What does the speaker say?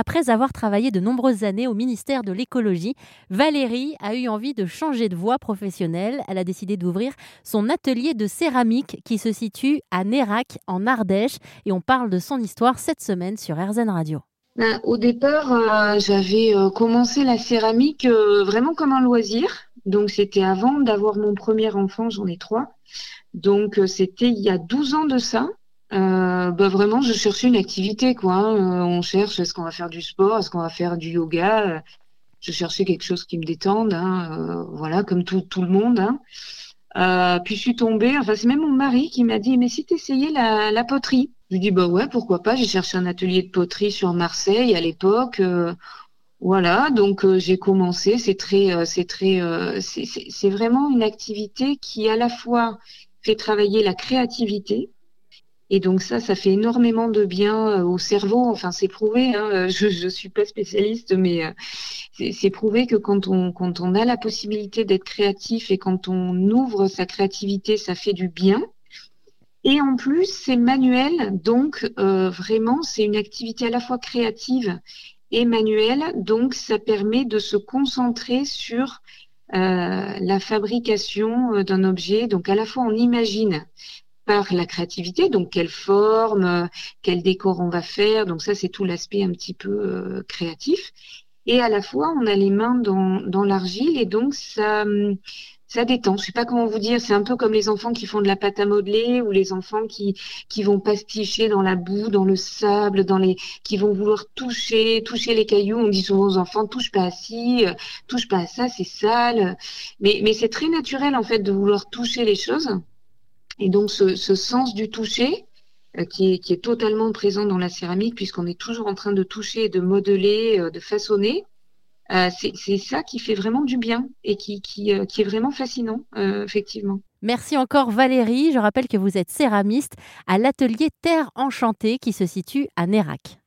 Après avoir travaillé de nombreuses années au ministère de l'écologie, Valérie a eu envie de changer de voie professionnelle. Elle a décidé d'ouvrir son atelier de céramique qui se situe à Nérac, en Ardèche. Et on parle de son histoire cette semaine sur RZN Radio. Ben, au départ, euh, j'avais euh, commencé la céramique euh, vraiment comme un loisir. Donc, c'était avant d'avoir mon premier enfant, j'en ai trois. Donc, c'était il y a 12 ans de ça. Euh, bah vraiment, je cherchais une activité, quoi. Hein. on cherche, est-ce qu'on va faire du sport, est-ce qu'on va faire du yoga? Je cherchais quelque chose qui me détende, hein, voilà, comme tout, tout le monde. Hein. Euh, puis je suis tombée, enfin c'est même mon mari qui m'a dit, mais si tu essayais la, la poterie Je lui dis, bah ouais, pourquoi pas, j'ai cherché un atelier de poterie sur Marseille à l'époque. Euh, voilà, donc euh, j'ai commencé, c'est très, c'est très, c'est vraiment une activité qui à la fois fait travailler la créativité, et donc ça, ça fait énormément de bien euh, au cerveau. Enfin, c'est prouvé. Hein. Euh, je ne suis pas spécialiste, mais euh, c'est prouvé que quand on, quand on a la possibilité d'être créatif et quand on ouvre sa créativité, ça fait du bien. Et en plus, c'est manuel, donc vraiment, c'est une activité à la fois créative et manuelle, donc ça permet de se concentrer sur la fabrication d'un objet. Donc à la fois, on imagine par la créativité, donc quelle forme, quel décor on va faire, donc ça c'est tout l'aspect un petit peu euh, créatif. Et à la fois on a les mains dans, dans l'argile et donc ça, hum, ça détend. Je sais pas comment vous dire, c'est un peu comme les enfants qui font de la pâte à modeler ou les enfants qui, qui vont pasticher dans la boue, dans le sable, dans les, qui vont vouloir toucher, toucher les cailloux. On dit souvent aux enfants, touche pas à ci, euh, touche pas à ça, c'est sale. Mais, mais c'est très naturel en fait de vouloir toucher les choses. Et donc ce, sens du toucher, euh, qui, est, totalement présent dans la céramique, puisqu'on est toujours en train de toucher, de modeler, euh, de façonner, euh, c'est ça qui fait vraiment du bien et qui, qui, est vraiment fascinant, effectivement. Merci encore Valérie. Je rappelle que vous êtes céramiste à l'atelier Terre Enchantée qui se situe à Nérac.